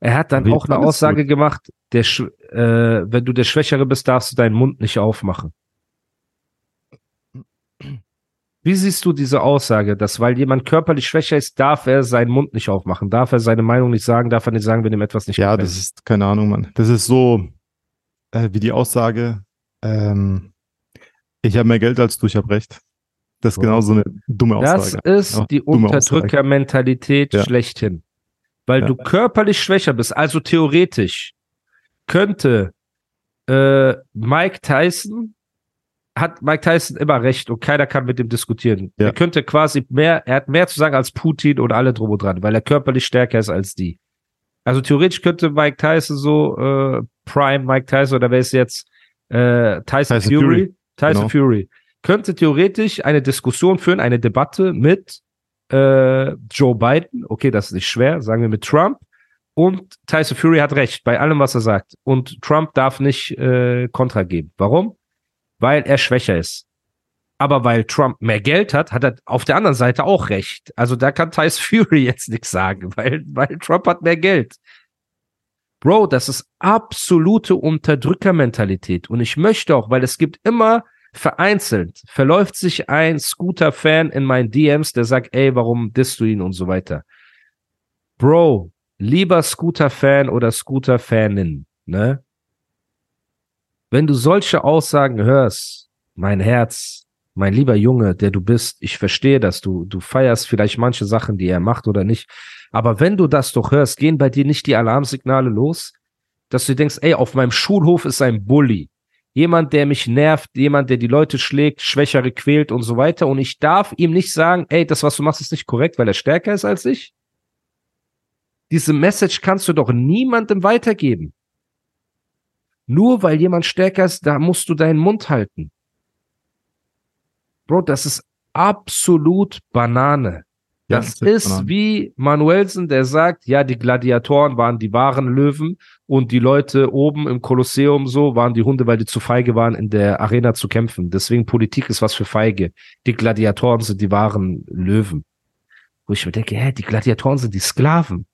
Er hat dann Wie auch eine Aussage gut. gemacht, der, äh, wenn du der Schwächere bist, darfst du deinen Mund nicht aufmachen. Wie siehst du diese Aussage, dass weil jemand körperlich schwächer ist, darf er seinen Mund nicht aufmachen, darf er seine Meinung nicht sagen, darf er nicht sagen, wenn ihm etwas nicht Ja, gefällt? das ist, keine Ahnung, Mann. Das ist so äh, wie die Aussage, ähm, ich habe mehr Geld als du, ich habe recht. Das ist genau so eine dumme Das Aussage. ist Ja, die. Unterdrückermentalität Ja. schlechthin. Weil Ja. du körperlich schwächer bist. Also theoretisch könnte äh, Mike Tyson, hat Mike Tyson immer recht und keiner kann mit ihm diskutieren. Ja. Er könnte quasi mehr, er hat mehr zu sagen als Putin und alle drum und dran, weil er körperlich stärker ist als die. Also theoretisch könnte Mike Tyson so, äh, Prime Mike Tyson oder wer ist jetzt äh, Tyson, Tyson Fury? Fury. Tyson Genau. Fury. Könnte theoretisch eine Diskussion führen, eine Debatte mit äh, Joe Biden, okay, das ist nicht schwer, sagen wir mit Trump. Und Tyson Fury hat recht bei allem, was er sagt. Und Trump darf nicht äh, Kontra geben. Warum? Weil er schwächer ist. Aber weil Trump mehr Geld hat, hat er auf der anderen Seite auch recht. Also da kann Tyson Fury jetzt nichts sagen, weil, weil Trump hat mehr Geld. Bro, das ist absolute Unterdrückermentalität. Und ich möchte auch, weil es gibt immer vereinzelt, verläuft sich ein Scooter-Fan in meinen DMs, der sagt, ey, warum disst du ihn und so weiter. Bro, lieber Scooter-Fan oder Scooter-Fanin, ne? Wenn du solche Aussagen hörst, mein Herz, mein lieber Junge, der du bist, ich verstehe das, du, du feierst vielleicht manche Sachen, die er macht oder nicht, aber wenn du das doch hörst, gehen bei dir nicht die Alarmsignale los, dass du denkst, ey, auf meinem Schulhof ist ein Bully. Jemand, der mich nervt, jemand, der die Leute schlägt, Schwächere quält und so weiter. Und ich darf ihm nicht sagen, ey, das, was du machst, ist nicht korrekt, weil er stärker ist als ich. Diese Message kannst du doch niemandem weitergeben. Nur weil jemand stärker ist, da musst du deinen Mund halten. Bro, das ist absolut Banane. Ja, Das das ist Banane. wie Manuelsen, der sagt, ja, die Gladiatoren waren die wahren Löwen und die Leute oben im Kolosseum so waren die Hunde, weil die zu feige waren, in der Arena zu kämpfen. Deswegen Politik ist was für Feige. Die Gladiatoren sind die wahren Löwen. Wo ich mir denke, hä, die Gladiatoren sind die Sklaven.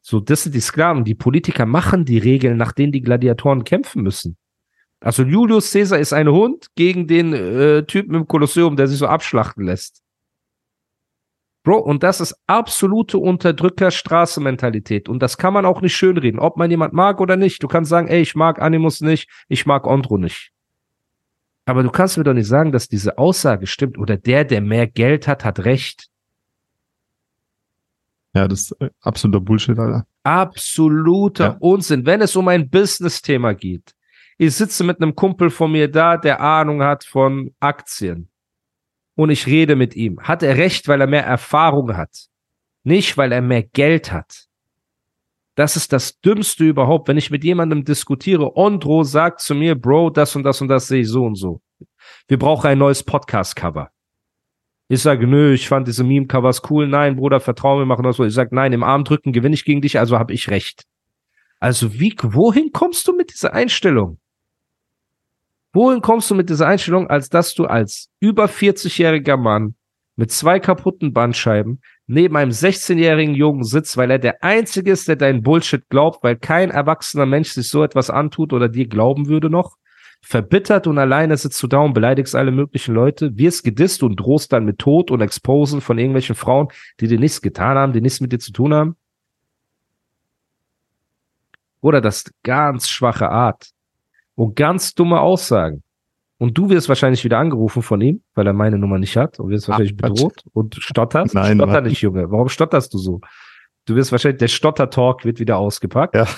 So, das sind die Sklaven. Die Politiker machen die Regeln, nach denen die Gladiatoren kämpfen müssen. Also Julius Caesar ist ein Hund gegen den äh, Typen im Kolosseum, der sich so abschlachten lässt. Bro, und das ist absolute Unterdrücker-Straße-Mentalität. Und das kann man auch nicht schönreden, ob man jemand mag oder nicht. Du kannst sagen, ey, ich mag Animus nicht, ich mag Ondro nicht. Aber du kannst mir doch nicht sagen, dass diese Aussage stimmt oder der, der mehr Geld hat, hat recht. Ja, das ist äh, absoluter Bullshit, Alter. Absoluter Ja. Unsinn, wenn es um ein Business-Thema geht. Ich sitze mit einem Kumpel von mir da, der Ahnung hat von Aktien. Und ich rede mit ihm. Hat er recht, weil er mehr Erfahrung hat? Nicht, weil er mehr Geld hat. Das ist das Dümmste überhaupt, wenn ich mit jemandem diskutiere. Ondro sagt zu mir, Bro, das und das und das sehe ich so und so. Wir brauchen ein neues Podcast-Cover. Ich sage, nö, ich fand diese Meme-Covers cool. Nein, Bruder, vertrau mir, machen das so. Ich sage, nein, im Arm drücken gewinne ich gegen dich, also habe ich recht. Also wie, wohin kommst du mit dieser Einstellung? Wohin kommst du mit dieser Einstellung, als dass du als über 40-jähriger Mann mit zwei kaputten Bandscheiben neben einem 16-jährigen Jungen sitzt, weil er der Einzige ist, der deinen Bullshit glaubt, weil kein erwachsener Mensch sich so etwas antut oder dir glauben würde noch? Verbittert und alleine sitzt du da und beleidigst alle möglichen Leute, wirst gedisst und drohst dann mit Tod und Exposen von irgendwelchen Frauen, die dir nichts getan haben, die nichts mit dir zu tun haben? Oder das ganz schwache Art und ganz dumme Aussagen. Und du wirst wahrscheinlich wieder angerufen von ihm, weil er meine Nummer nicht hat und wirst wahrscheinlich Quatsch. bedroht und stotterst. Nein, Stotter Mann. nicht, Junge. Warum stotterst du so? Du wirst wahrscheinlich, der Stotter-Talk wird wieder ausgepackt. Ja.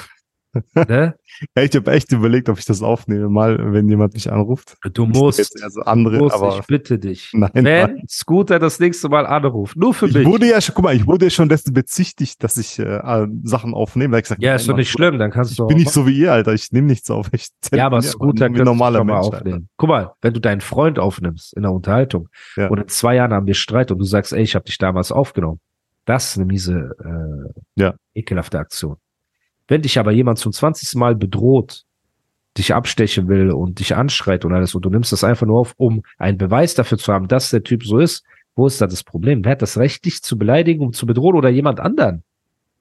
Ne? Ja, ich habe echt überlegt, ob ich das aufnehme, mal, wenn jemand mich anruft. Du musst, Jetzt also andere, du musst aber ich bitte dich. Nein, Wenn nein. Scooter das nächste Mal anruft, nur für ich mich. wurde ja schon, guck mal, ich wurde ja schon dessen bezichtigt, dass ich äh, Sachen aufnehme. Ich gesagt, ja, ist doch nicht schlimm, dann kannst Ich du bin auch nicht so wie ihr, Alter. Ich nehme nichts auf. Ich Ja, aber Scooter kannst normaler Mensch, Alter. aufnehmen. Guck mal, wenn du deinen Freund aufnimmst in der Unterhaltung Ja. und in zwei Jahren haben wir Streit und du sagst, ey, ich habe dich damals aufgenommen. Das ist eine miese, äh, Ja. ekelhafte Aktion. Wenn dich aber jemand zum 20. Mal bedroht, dich abstechen will und dich anschreit und alles und du nimmst das einfach nur auf, um einen Beweis dafür zu haben, dass der Typ so ist, wo ist da das Problem? Wer hat das Recht, dich zu beleidigen, um zu bedrohen oder jemand anderen?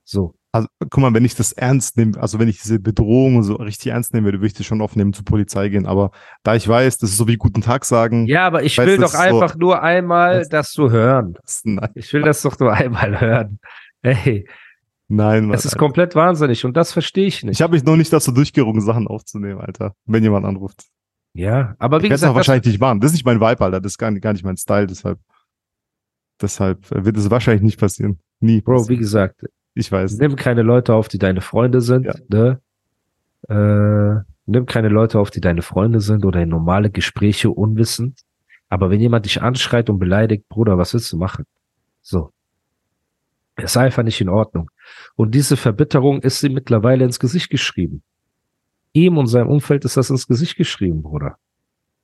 So. Also, guck mal, wenn ich das ernst nehme, also wenn ich diese Bedrohung so richtig ernst nehmen würde, würde ich das schon aufnehmen, zur Polizei gehen. Aber da ich weiß, das ist so wie Guten Tag sagen. Ja, aber ich will doch ist so- einfach nur einmal Das- das so hören. Das, Ich will das doch nur einmal hören. Hey, nein, Mann, das ist Alter. komplett wahnsinnig und das verstehe ich nicht. Ich habe mich noch nicht dazu durchgerungen, Sachen aufzunehmen, Alter. Wenn jemand anruft. ja, aber Ich wie es auch gesagt, das, wahrscheinlich nicht machen. Das ist nicht mein Vibe, Alter. Das ist gar nicht, gar nicht mein Style. Deshalb, deshalb wird es wahrscheinlich nicht passieren. Nie. Bro, wie passieren. gesagt, ich weiß. nimm keine Leute auf, die deine Freunde sind, Ja. ne? Äh, nimm keine Leute auf, die deine Freunde sind oder in normale Gespräche unwissend. Aber wenn jemand dich anschreit und beleidigt, Bruder, was willst du machen? So. Ist einfach nicht in Ordnung. Und diese Verbitterung ist ihm mittlerweile ins Gesicht geschrieben. Ihm und seinem Umfeld ist das ins Gesicht geschrieben, Bruder.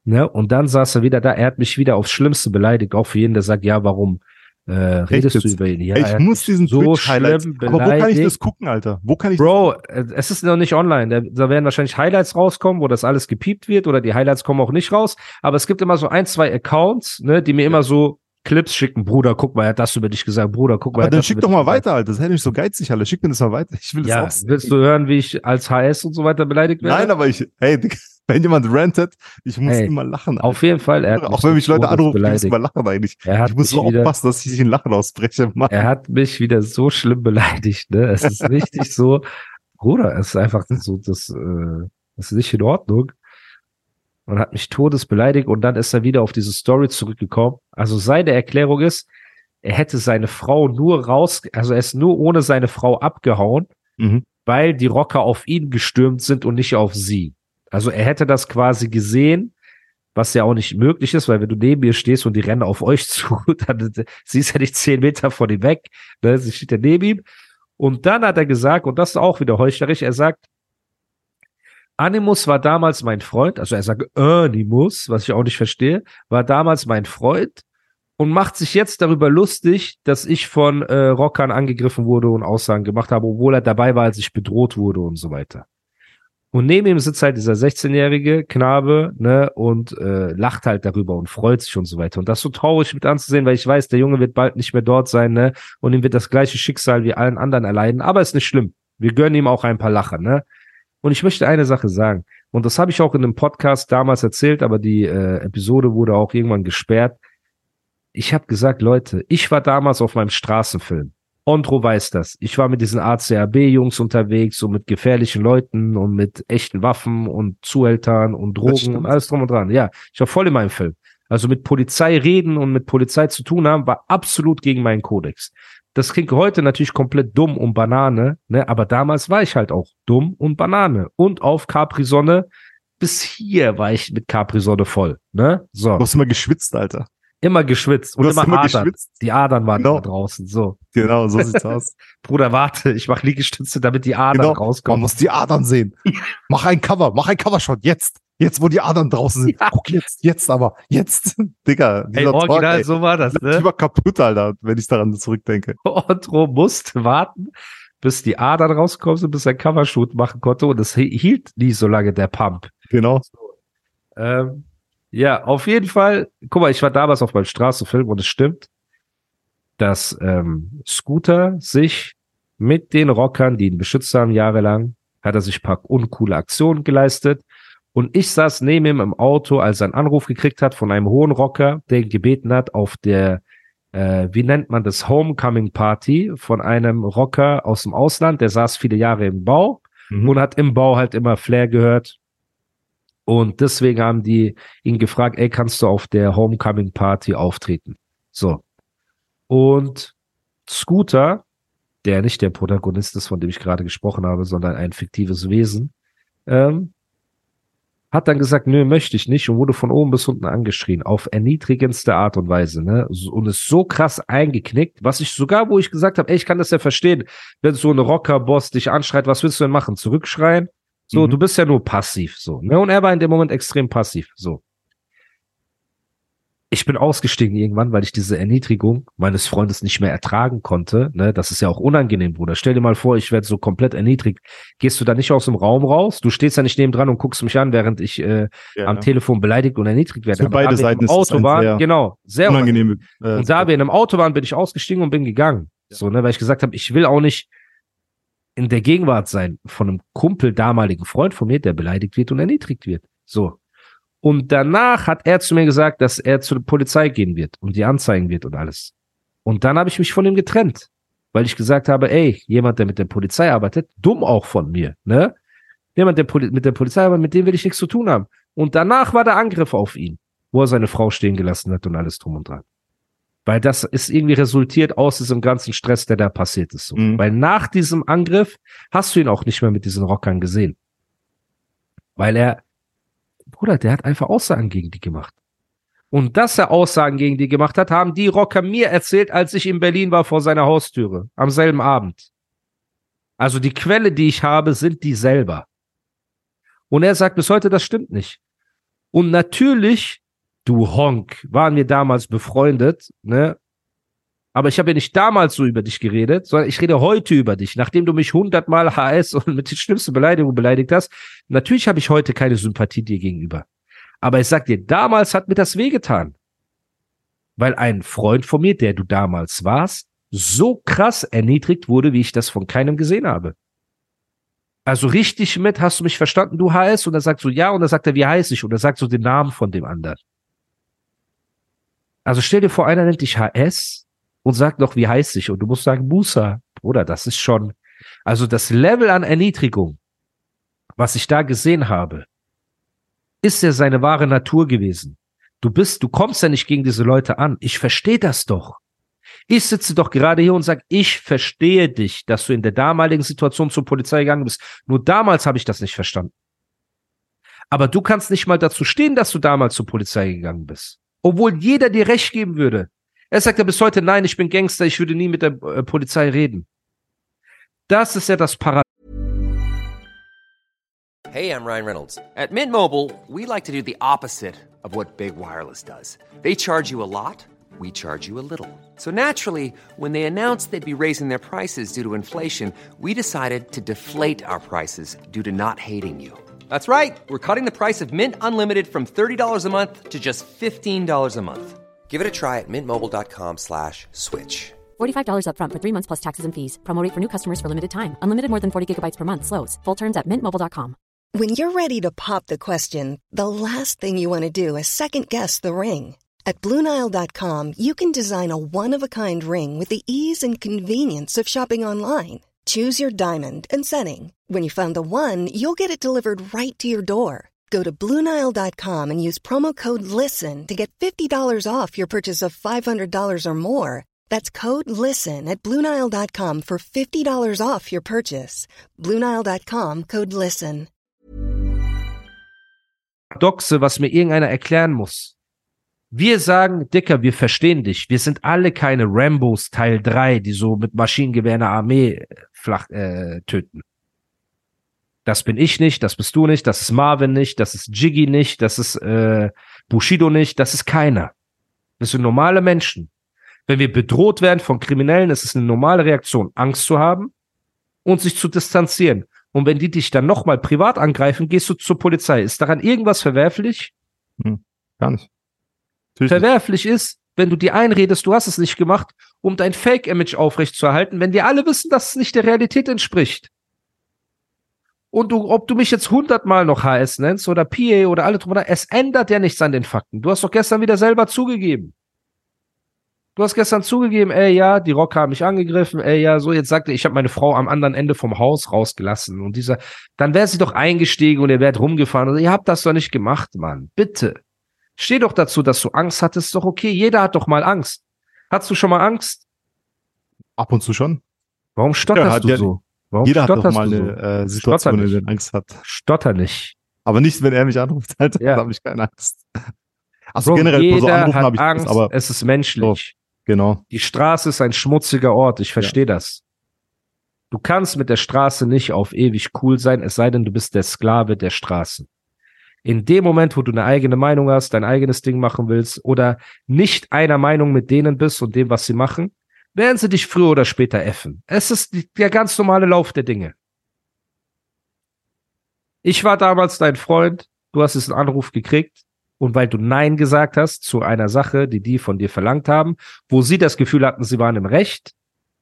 Ne? Und dann saß er wieder da, er hat mich wieder aufs Schlimmste beleidigt, auch für jeden, der sagt, ja, warum äh, redest du über ihn? Ja, ich muss diesen so Twitch-Highlights. Aber wo kann ich das gucken, Alter? Wo kann ich Bro, äh, es ist noch nicht online. Da, da werden wahrscheinlich Highlights rauskommen, wo das alles gepiept wird oder die Highlights kommen auch nicht raus. Aber es gibt immer so ein, zwei Accounts, ne, die mir immer so Clips schicken. Bruder, guck mal, er hat das über dich gesagt. Bruder, guck mal. er Aber dann schick doch mal weiter, Alter. Das hätte mich so geizig, Alter. Schick mir das mal weiter. Ich will das Ja, auch sehen. willst du hören, wie ich als HS und so weiter beleidigt werde? Nein, aber ich, hey, wenn jemand rantet, ich muss Ey, immer lachen. Auf jeden Fall, er Auch wenn mich Leute anrufen, ich muss immer lachen eigentlich. Ich muss so aufpassen, dass ich nicht in Lachen ausbreche. Mann. er hat mich wieder so schlimm beleidigt, ne? Es ist richtig so, Bruder, es ist einfach so, das, äh, das ist nicht in Ordnung. Und hat mich todes beleidigt und dann ist er wieder auf diese Story zurückgekommen. Also seine Erklärung ist, er hätte seine Frau nur raus, also er ist nur ohne seine Frau abgehauen, Mhm. weil die Rocker auf ihn gestürmt sind und nicht auf sie. Also er hätte das quasi gesehen, was ja auch nicht möglich ist, weil wenn du neben ihr stehst und die rennen auf euch zu, dann sie ist ja nicht zehn Meter von ihm weg, ne? sie steht ja neben ihm. Und dann hat er gesagt, und das ist auch wieder heuchlerisch, er sagt, Animus war damals mein Freund, also er sagt Animus, was ich auch nicht verstehe, war damals mein Freund und macht sich jetzt darüber lustig, dass ich von äh, Rockern angegriffen wurde und Aussagen gemacht habe, obwohl er dabei war, als ich bedroht wurde und so weiter. Und neben ihm sitzt halt dieser 16-jährige Knabe, ne, und äh, lacht halt darüber und freut sich und so weiter. Und das so traurig mit anzusehen, weil ich weiß, der Junge wird bald nicht mehr dort sein, ne, und ihm wird das gleiche Schicksal wie allen anderen erleiden. Aber ist nicht schlimm. Wir gönnen ihm auch ein paar Lacher, ne. Und ich möchte eine Sache sagen. Und das habe ich auch in einem Podcast damals erzählt, aber die äh, Episode wurde auch irgendwann gesperrt. Ich habe gesagt, Leute, ich war damals auf meinem Straßenfilm. Ondro weiß das. Ich war mit diesen ACAB-Jungs unterwegs, so mit gefährlichen Leuten und mit echten Waffen und Zuhältern und Drogen und alles drum und dran. Ja, ich war voll in meinem Film. Also mit Polizei reden und mit Polizei zu tun haben, war absolut gegen meinen Kodex. Das klingt heute natürlich komplett dumm und Banane, ne? aber damals war ich halt auch dumm und Banane. Und auf Capri-Sonne, bis hier war ich mit Capri-Sonne voll. Ne? So, Du hast immer geschwitzt, Alter. immer geschwitzt und immer, immer Adern. geschwitzt. Die Adern waren Genau. immer draußen. So, Genau, so sieht's aus. Bruder, warte, ich mach Liegestütze, damit die Adern Genau. Man rauskommen. muss die Adern sehen. Mach ein Cover, mach ein Covershot, jetzt. Jetzt, wo die Adern draußen sind. Ja. Guck jetzt, jetzt aber, jetzt. Digga, Ey, dieser Talk, original, ey, so war das, ich ne? war kaputt, Alter, wenn ich daran zurückdenke. Otro musste warten, bis die Adern rausgekommen sind, bis er Covershoot machen konnte und es hi- hielt nie so lange der Pump. Genau. Ähm, ja, auf jeden Fall. Guck mal, ich war damals auf meinem Straßenfilm und es stimmt, dass ähm, Scooter sich mit den Rockern, die ihn beschützt haben, jahrelang, hat er sich ein paar uncoole Aktionen geleistet. Und ich saß neben ihm im Auto, als er einen Anruf gekriegt hat von einem hohen Rocker, der ihn gebeten hat, auf der, äh, wie nennt man das, Homecoming Party von einem Rocker aus dem Ausland, der saß viele Jahre im Bau Mhm. und hat im Bau halt immer Flair gehört. Und deswegen haben die ihn gefragt, ey, kannst du auf der Homecoming Party auftreten? So. Und Scooter der nicht der Protagonist ist, von dem ich gerade gesprochen habe, sondern ein fiktives Wesen, ähm, hat dann gesagt, nö, möchte ich nicht und wurde von oben bis unten angeschrien, auf erniedrigendste Art und Weise, ne? Und ist so krass eingeknickt, was ich sogar, wo ich gesagt habe, ey, ich kann das ja verstehen, wenn so ein Rocker-Boss dich anschreit, was willst du denn machen? Zurückschreien? So, Mhm. du bist ja nur passiv, so, ne? Und er war in dem Moment extrem passiv, so. Ich bin ausgestiegen irgendwann, weil ich diese Erniedrigung meines Freundes nicht mehr ertragen konnte. Ne? Das ist ja auch unangenehm, Bruder. Stell dir mal vor, ich werde so komplett erniedrigt. Gehst du da nicht aus dem Raum raus? Du stehst ja nicht neben dran und guckst mich an, während ich äh, Ja, am ja. Telefon beleidigt und erniedrigt werde. Für beide da Seiten im ist es Auto ein waren, sehr genau, sehr unangenehm. Äh, Und da wir in einem Auto waren, bin ich ausgestiegen und bin gegangen. So, ne, weil ich gesagt habe, ich will auch nicht in der Gegenwart sein von einem Kumpel, damaligen Freund von mir, der beleidigt wird und erniedrigt wird. So. Und danach hat er zu mir gesagt, dass er zur Polizei gehen wird und die anzeigen wird und alles. Und dann habe ich mich von ihm getrennt, weil ich gesagt habe, ey, jemand, der mit der Polizei arbeitet, dumm auch von mir, ne? Jemand, der Poli mit der Polizei arbeitet, mit dem will ich nichts zu tun haben. Und danach war der Angriff auf ihn, wo er seine Frau stehen gelassen hat und alles drum und dran. Weil das ist irgendwie resultiert aus diesem ganzen Stress, der da passiert ist. So. Mhm. Weil nach diesem Angriff hast du ihn auch nicht mehr mit diesen Rockern gesehen. Weil er, Bruder, der hat einfach Aussagen gegen die gemacht. Und dass er Aussagen gegen die gemacht hat, haben die Rocker mir erzählt, als ich in Berlin war vor seiner Haustüre. Am selben Abend. Also die Quelle, die ich habe, sind die selber. Und er sagt bis heute, das stimmt nicht. Und natürlich, du Honk, waren wir damals befreundet, ne? Aber ich habe ja nicht damals so über dich geredet, sondern ich rede heute über dich, nachdem du mich hundertmal HS und mit den schlimmsten Beleidigungen beleidigt hast. Natürlich habe ich heute keine Sympathie dir gegenüber. Aber ich sag dir, damals hat mir das wehgetan. Weil ein Freund von mir, der du damals warst, so krass erniedrigt wurde, wie ich das von keinem gesehen habe. Also richtig mit, hast du mich verstanden, du HS? Und er sagt so, ja, und dann sagt er, wie heiß ich? Und er sagt so den Namen von dem anderen. Also stell dir vor, einer nennt dich HS und sagt noch, wie heiß ich? Und du musst sagen, Musa. Bruder, das ist schon, also das Level an Erniedrigung, was ich da gesehen habe, ist ja seine wahre Natur gewesen. Du bist, du kommst ja nicht gegen diese Leute an. Ich verstehe das doch. Ich sitze doch gerade hier und sage, ich verstehe dich, dass du in der damaligen Situation zur Polizei gegangen bist. Nur damals habe ich das nicht verstanden. Aber du kannst nicht mal dazu stehen, dass du damals zur Polizei gegangen bist. Obwohl jeder dir recht geben würde. Er sagt ja bis heute, nein, ich bin Gangster, ich würde nie mit der äh, Polizei reden. Das ist ja das Paradox. Hey, I'm Ryan Reynolds. At Mint Mobile, we like to do the opposite of what Big Wireless does. They charge you a lot, we charge you a little. So naturally, when they announced they'd be raising their prices due to inflation, we decided to deflate our prices due to not hating you. That's right. We're cutting the price of Mint Unlimited from $30 a month to just $15 a month. Give it a try at mintmobile.com slash switch. $45 upfront for three months plus taxes and fees. Promo rate for new customers for limited time. Unlimited more than 40 gigabytes per month. Slows. Full terms at mintmobile.com. When you're ready to pop the question, the last thing you want to do is second guess the ring. At Bluenile.com, you can design a one of a kind ring with the ease and convenience of shopping online. Choose your diamond and setting. When you find the one, you'll get it delivered right to your door. Go to Bluenile.com and use promo code LISTEN to get $50 off your purchase of $500 or more. That's code LISTEN at Bluenile.com for $50 off your purchase. Bluenile.com code LISTEN. Paradoxe, was mir irgendeiner erklären muss. Wir sagen, Dicker, wir verstehen dich. Wir sind alle keine Rambos Teil 3, die so mit Maschinengewehr eine Armee äh, flach äh, töten. Das bin ich nicht, das bist du nicht, das ist Marvin nicht, das ist Jiggy nicht, das ist äh, Bushido nicht, das ist keiner. Das sind normale Menschen. Wenn wir bedroht werden von Kriminellen, ist es eine normale Reaktion, Angst zu haben und sich zu distanzieren. Und wenn die dich dann nochmal privat angreifen, gehst du zur Polizei. Ist daran irgendwas verwerflich? Gar nicht. Natürlich nicht. Verwerflich ist, wenn du dir einredest, du hast es nicht gemacht, um dein Fake-Image aufrechtzuerhalten, wenn wir alle wissen, dass es nicht der Realität entspricht. Und du, ob du mich jetzt hundertmal noch HS nennst oder PA oder alle drüber, es ändert ja nichts an den Fakten. Du hast doch gestern wieder selber zugegeben. Du hast gestern zugegeben, ey, ja, die Rocker haben mich angegriffen, ey, ja, so, jetzt sagte ich, habe meine Frau am anderen Ende vom Haus rausgelassen und dieser, dann wäre sie doch eingestiegen und ihr wärt rumgefahren und ihr habt das doch nicht gemacht, Mann. Bitte. Steh doch dazu, dass du Angst hattest, doch okay. Jeder hat doch mal Angst. Hattest du schon mal Angst? Ab und zu schon. Warum stotterst hat du ja- so? Warum Jeder hat doch mal eine so? äh, Situation, in der er Angst hat. Stotter nicht. Aber nicht, wenn er mich anruft, Alter. Ja. Da habe ich keine Angst. Also Bro, generell vor so jeder Anrufen hat habe ich Angst, Angst, aber es ist menschlich. genau. Die Straße ist ein schmutziger Ort, ich verstehe das. Du kannst mit der Straße nicht auf ewig cool sein, es sei denn, du bist der Sklave der Straßen. In dem Moment, wo du eine eigene Meinung hast, dein eigenes Ding machen willst oder nicht einer Meinung mit denen bist und dem, was sie machen, werden sie dich früher oder später effen. Es ist der ganz normale Lauf der Dinge. Ich war damals dein Freund, du hast diesen Anruf gekriegt und weil du Nein gesagt hast zu einer Sache, die die von dir verlangt haben, wo sie das Gefühl hatten, sie waren im Recht,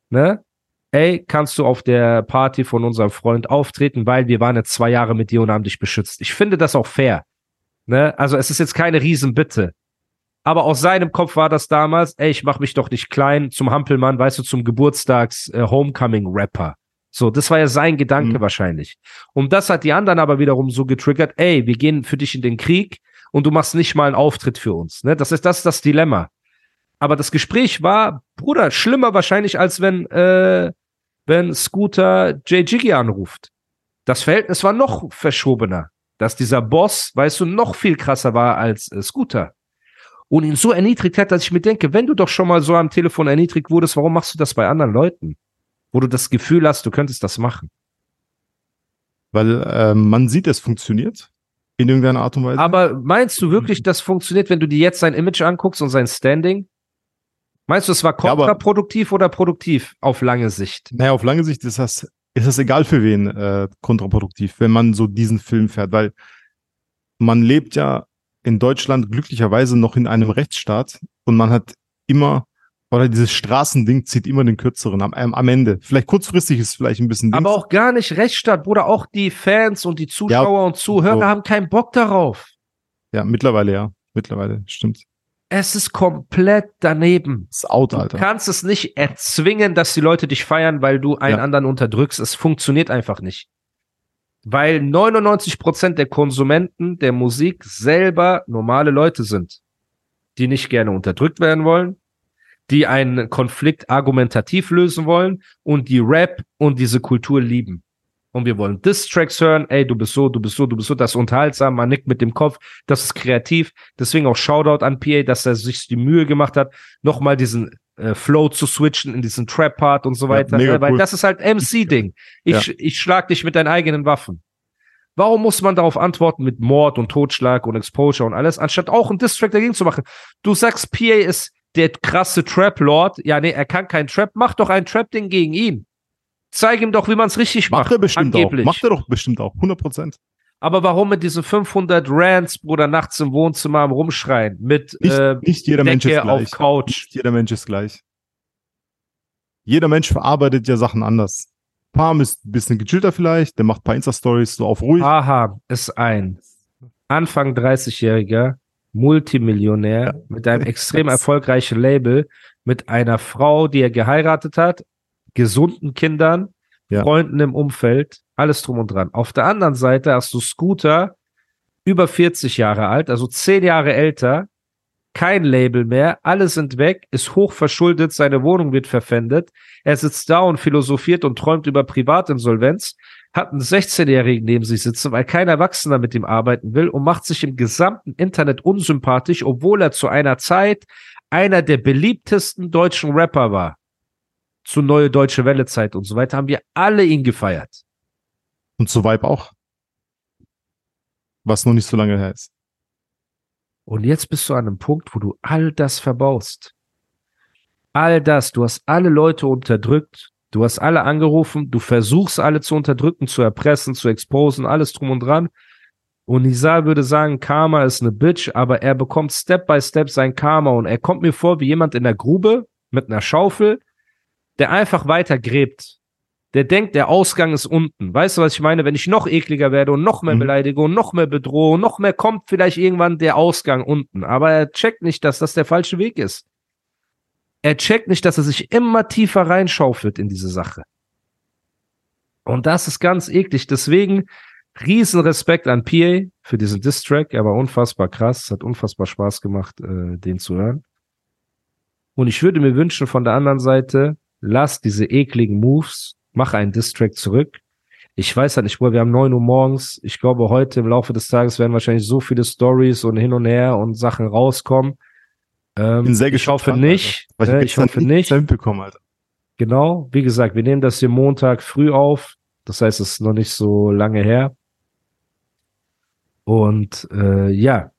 ne? Ey, kannst du auf der Party von unserem Freund auftreten, weil wir waren jetzt zwei Jahre mit dir und haben dich beschützt. Ich finde das auch fair. Ne? Also es ist jetzt keine Riesenbitte. Aber aus seinem Kopf war das damals, ey, ich mach mich doch nicht klein zum Hampelmann, weißt du, zum Geburtstags äh. So, das war ja sein Gedanke Mhm. wahrscheinlich. Und das hat die anderen aber wiederum so getriggert, ey, wir gehen für dich in den Krieg und du machst nicht mal einen Auftritt für uns. Ne? Das ist das, ist das Dilemma. Aber das Gespräch war, Bruder, schlimmer wahrscheinlich, als wenn, äh, wenn Scooter Jay Jiggy anruft. Das Verhältnis war noch verschobener. Dass dieser Boss, weißt du, noch viel krasser war als äh, Scooter. Und ihn so erniedrigt hat, dass ich mir denke, wenn du doch schon mal so am Telefon erniedrigt wurdest, warum machst du das bei anderen Leuten? Wo du das Gefühl hast, du könntest das machen. Weil ähm, man sieht, es funktioniert. In irgendeiner Art und Weise. Aber meinst du wirklich, das funktioniert, wenn du dir jetzt sein Image anguckst und sein Standing? Meinst du, es war Ja, kontraproduktiv oder produktiv auf lange Sicht? Naja, auf lange Sicht ist das, ist das egal für wen äh, kontraproduktiv, wenn man so diesen Film fährt, weil man lebt ja in Deutschland glücklicherweise noch in einem Rechtsstaat und man hat immer, oder dieses Straßending zieht immer den kürzeren am, am Ende. Vielleicht kurzfristig ist es vielleicht ein bisschen Aber Dings. auch gar nicht Rechtsstaat, Bruder. Auch die Fans und die Zuschauer und Zuhörer so. haben keinen Bock darauf. Ja, mittlerweile ja. Mittlerweile, stimmt. Es ist komplett daneben. Das ist out, Du Alter. kannst es nicht erzwingen, dass die Leute dich feiern, weil du einen Ja. anderen unterdrückst. Es funktioniert einfach nicht. Weil 99% der Konsumenten der Musik selber normale Leute sind, die nicht gerne unterdrückt werden wollen, die einen Konflikt argumentativ lösen wollen und die Rap und diese Kultur lieben. Und wir wollen Diss-Tracks hören, ey, du bist so, du bist so, du bist so, das ist unterhaltsam, man nickt mit dem Kopf, das ist kreativ. Deswegen auch Shoutout an PA, dass er sich die Mühe gemacht hat, nochmal diesen äh, Flow zu switchen in diesen Trap-Part und so Ja, weiter. mega ne? Weil cool. das ist halt MC-Ding. Ich, ich schlag dich mit deinen eigenen Waffen. Warum muss man darauf antworten mit Mord und Totschlag und Exposure und alles, anstatt auch einen Diss-Track dagegen zu machen? Du sagst, PA ist der krasse Trap-Lord. Ja, nee, er kann keinen Trap. Mach doch ein Trap-Ding gegen ihn. Zeig ihm doch, wie man es richtig macht. Macht er bestimmt angeblich. auch. Macht er doch bestimmt auch. 100 Prozent. Aber warum mit diesen 500 Rants, Bruder, nachts im Wohnzimmer am Rumschreien? Mit Nicht, äh, nicht jeder Mensch ist Decke auf gleich. Couch. Nicht jeder Mensch ist gleich. Jeder Mensch verarbeitet ja Sachen anders. Palm ist ein bisschen gechillter vielleicht, der macht ein paar Insta-Stories so auf ruhig. Aha ist ein Anfang 30-jähriger Multimillionär mit einem extrem erfolgreichen Label, mit einer Frau, die er geheiratet hat, gesunden Kindern, Ja. Freunden im Umfeld, alles drum und dran. Auf der anderen Seite hast du Scooter, über 40 Jahre alt, also 10 Jahre älter, kein Label mehr, alle sind weg, ist hoch verschuldet, seine Wohnung wird verpfändet, er sitzt da und philosophiert und träumt über Privatinsolvenz, hat einen 16-Jährigen neben sich sitzen, weil kein Erwachsener mit ihm arbeiten will und macht sich im gesamten Internet unsympathisch, obwohl er zu einer Zeit einer der beliebtesten deutschen Rapper war. Zu Neue Deutsche Welle Zeit und so weiter haben wir alle ihn gefeiert. Und zu Vibe auch. Was noch nicht so lange her ist. Und jetzt bist du an einem Punkt, wo du all das verbaust. All das, du hast alle Leute unterdrückt, du hast alle angerufen, du versuchst alle zu unterdrücken, zu erpressen, zu exposen, alles drum und dran. Und Nizar würde sagen, Karma ist eine Bitch, aber er bekommt Step by Step sein Karma und er kommt mir vor wie jemand in der Grube mit einer Schaufel, der einfach weiter gräbt. Der denkt, der Ausgang ist unten. Weißt du, was ich meine? Wenn ich noch ekliger werde und noch mehr Mhm. beleidige und noch mehr bedrohe, noch mehr kommt vielleicht irgendwann der Ausgang unten. Aber er checkt nicht, dass das der falsche Weg ist. Er checkt nicht, dass er sich immer tiefer reinschaufelt in diese Sache. Und das ist ganz eklig. Deswegen riesen Respekt an PA für diesen Diss-Track. Er war unfassbar krass. Es hat unfassbar Spaß gemacht, äh, den zu hören. Und ich würde mir wünschen von der anderen Seite, lass diese ekligen Moves, mach einen Distrack zurück. Ich weiß halt nicht, Bruder, wir haben neun Uhr morgens. Ich glaube, heute im Laufe des Tages werden wahrscheinlich so viele Stories und hin und her und Sachen rauskommen. Ähm, Bin sehr ich hoffe Alter. nicht. Weil äh, hab ich hoffe nicht. mitbekommen, Alter. Genau, wie gesagt, wir nehmen das hier Montag früh auf. Das heißt, es ist noch nicht so lange her. Und äh, ja,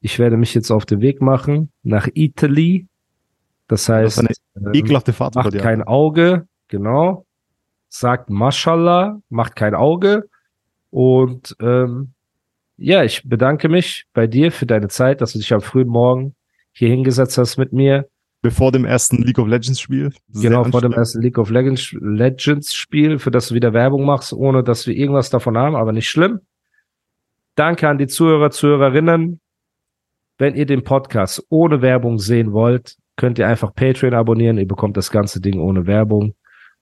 ich werde mich jetzt auf den Weg machen nach Italy. Das Das heißt, ist eine ähm, ekelhafte Fahrt macht dir. kein Auge, genau. Sagt Mashallah, macht kein Auge. Und ähm, ja, ich bedanke mich bei dir für deine Zeit, dass du dich am frühen Morgen hier hingesetzt hast mit mir. Bevor dem ersten League of Legends Spiel. Genau, vor dem ersten League of Legends, Legends Spiel, für das du wieder Werbung machst, ohne dass wir irgendwas davon haben, aber nicht schlimm. Danke an die Zuhörer, Zuhörerinnen. Wenn ihr den Podcast ohne Werbung sehen wollt, könnt ihr einfach Patreon abonnieren. Ihr bekommt das ganze Ding ohne Werbung.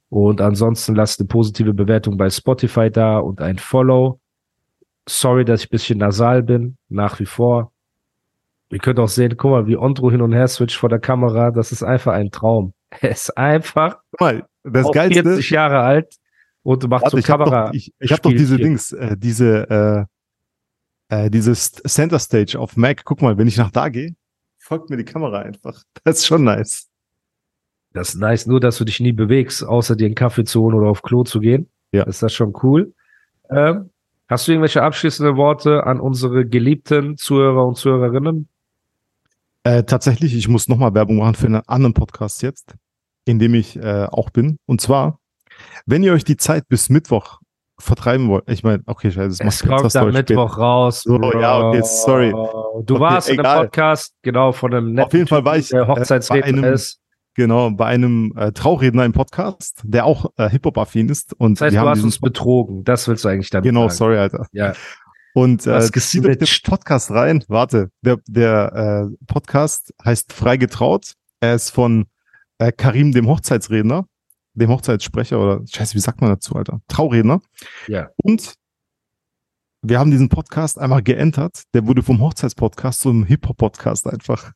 Und ansonsten lasst eine positive Bewertung bei Spotify da und ein Follow. Sorry, dass ich ein bisschen nasal bin, nach wie vor. Ihr könnt auch sehen, guck mal, wie Ondro hin und her switcht vor der Kamera. Das ist einfach ein Traum. Er ist einfach Guck mal, das Geilste. 40 Jahre alt und macht Warte, so ich habe Kamera. doch, ich, ich hab doch diese. Dings, äh, diese, äh, äh, dieses Center Stage auf Mac. Guck mal, wenn ich nach da gehe, folgt mir die Kamera einfach. Das ist schon nice. Das ist nice, nur dass du dich nie bewegst, außer dir einen Kaffee zu holen oder auf Klo zu gehen. Ja. Ist das schon cool. Ähm, hast du irgendwelche abschließenden Worte an unsere geliebten Zuhörer und Zuhörerinnen? Äh, tatsächlich, ich muss nochmal Werbung machen für einen anderen Podcast jetzt, in dem ich äh, auch bin. Und zwar, wenn ihr euch die Zeit bis Mittwoch vertreiben wollt, ich meine, okay, scheiße, das Es kommt am Mittwoch raus. So, ja, okay, sorry. Du Okay, warst in einem egal. Podcast, genau, von einem netten Auf jeden Fall war ich, der äh, bei Hochzeitsredner einem- ist. Genau, bei einem äh, Trauredner im Podcast, der auch äh, Hip-Hop-affin ist. Und Das heißt, du hast uns betrogen. Das willst du eigentlich damit Genau, sagen. sorry, Alter. Ja. Und äh, zieht euch den. Podcast rein. Warte, der, der äh, Podcast heißt Frei getraut. Er ist von äh, Karim, dem Hochzeitsredner, dem Hochzeitssprecher oder scheiße, wie sagt man dazu, Alter? Trauredner. Ja. Und wir haben diesen Podcast einmal geändert. Der wurde vom Hochzeitspodcast zum Hip-Hop-Podcast einfach.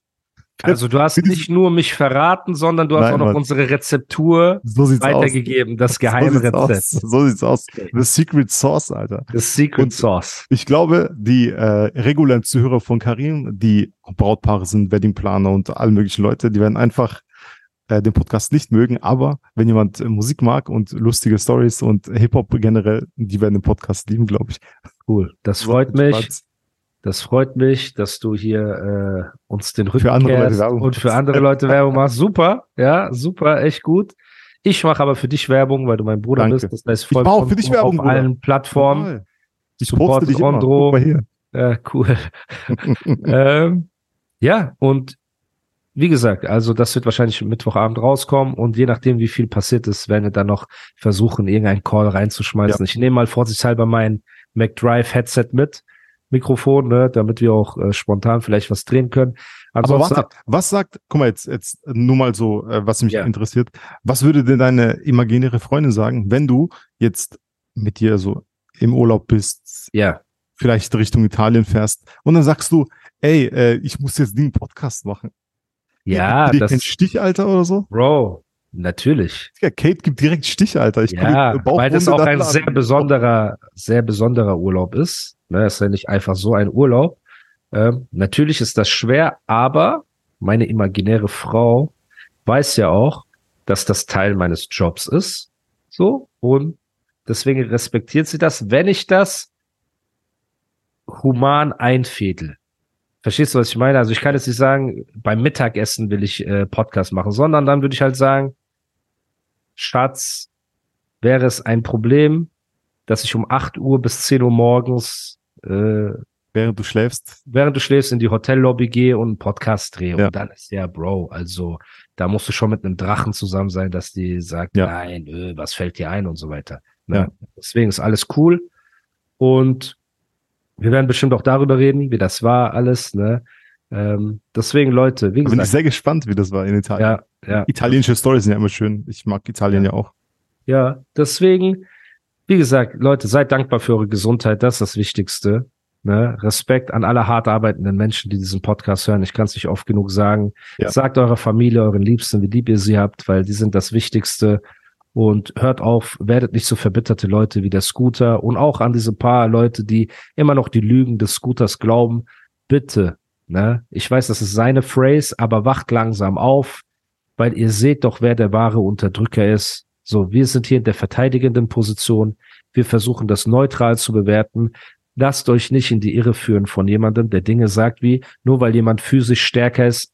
Also du hast nicht nur mich verraten, sondern du hast Nein, auch noch Mann. unsere Rezeptur So weitergegeben, das aus. geheime so sieht's aus. Rezept. So sieht's aus. The Secret Sauce, Alter. Das Secret Und- Sauce. Ich glaube, die äh, regulären Zuhörer von Karim, die Brautpaare sind, Weddingplaner und alle möglichen Leute, die werden einfach äh, den Podcast nicht mögen. Aber wenn jemand äh, Musik mag und lustige Stories und Hip-Hop generell, die werden den Podcast lieben, glaube ich. Cool. Das freut mich. Das freut mich, dass du hier äh, uns den Rücken Für andere Leute Werbung und für andere Leute Werbung machst. Super, ja, super, echt gut. Ich mache aber für dich Werbung, weil du mein Bruder Danke. bist. Das heißt, Ich folgt mache auch für dich Werbung, auf Bruder. allen Plattformen. Toll. Ich Support poste dich immer. Ondro. Guck mal hier. Ja, cool. ähm, ja, und wie gesagt, also das wird wahrscheinlich Mittwochabend rauskommen und je nachdem, wie viel passiert ist, werden wir dann noch versuchen, irgendeinen Call reinzuschmeißen. Ich nehme mal vorsichtshalber mein McDrive-Headset mit, Mikrofon, ne, damit wir auch äh, spontan vielleicht was drehen können. Aber Ansonsten, warte, was sagt, guck mal jetzt, jetzt nur mal so, äh, was mich Ja. interessiert. Was würde denn deine imaginäre Freundin sagen, wenn du jetzt mit dir so im Urlaub bist, ja, vielleicht Richtung Italien fährst und dann sagst du, ey, äh, ich muss jetzt den Podcast machen. Ja, das, keinen Stich, Alter, oder so? Bro, natürlich. Ja, Kate gibt direkt Stich, Alter. Ich Ja, krieg weil das auch ein sehr besonderer, sehr besonderer Urlaub ist. Ne, ist ja nicht einfach so ein Urlaub. Ähm, natürlich ist das schwer, aber meine imaginäre Frau weiß ja auch, dass das Teil meines Jobs ist. So. Und deswegen respektiert sie das, wenn ich das human einfädel. Verstehst du, was ich meine? Also ich kann jetzt nicht sagen, beim Mittagessen will ich äh, Podcast machen, sondern dann würde ich halt sagen, Schatz, wäre es ein Problem, dass ich um 8 Uhr bis 10 Uhr morgens, äh, Während du schläfst. während du schläfst, in die Hotellobby gehe und einen Podcast drehe. Ja. Und dann ist ja, Bro, also da musst du schon mit einem Drachen zusammen sein, dass die sagt, Ja. nein, äh, was fällt dir ein und so weiter. Ne? Ja. Deswegen ist alles cool. Und wir werden bestimmt auch darüber reden, wie das war, alles, ne? Ähm, deswegen, Leute, wie Da bin ich gesagt, sehr gespannt, wie das war in Italien. ja, ja. Italienische Stories sind ja immer schön. Ich mag Italien ja, auch. Ja, deswegen, wie gesagt, Leute, seid dankbar für eure Gesundheit, das ist das Wichtigste. Ne? Respekt an alle hart arbeitenden Menschen, die diesen Podcast hören. Ich kann es nicht oft genug sagen. Ja. Sagt eurer Familie, euren Liebsten, wie lieb ihr sie habt, weil die sind das Wichtigste. Und hört auf, werdet nicht so verbitterte Leute wie der Scooter und auch an diese paar Leute, die immer noch die Lügen des Scooters glauben. Bitte, ne? Ich weiß, das ist seine Phrase, aber wacht langsam auf, weil ihr seht doch, wer der wahre Unterdrücker ist. So, wir sind hier in der verteidigenden Position. Wir versuchen das neutral zu bewerten. Lasst euch nicht in die Irre führen von jemandem, der Dinge sagt wie, nur weil jemand physisch stärker ist,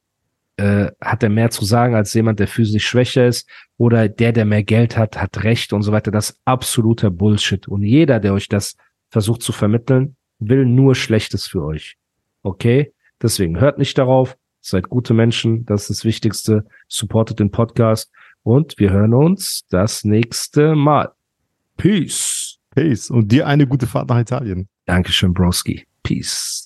äh, hat er mehr zu sagen als jemand, der physisch schwächer ist. Oder der, der mehr Geld hat, hat Recht und so weiter. Das ist absoluter Bullshit. Und jeder, der euch das versucht zu vermitteln, will nur Schlechtes für euch. Okay? Deswegen hört nicht darauf. Seid gute Menschen. Das ist das Wichtigste. Supportet den Podcast. Und wir hören uns das nächste Mal. Peace. Peace. Und dir eine gute Fahrt nach Italien. Dankeschön, Broski. Peace.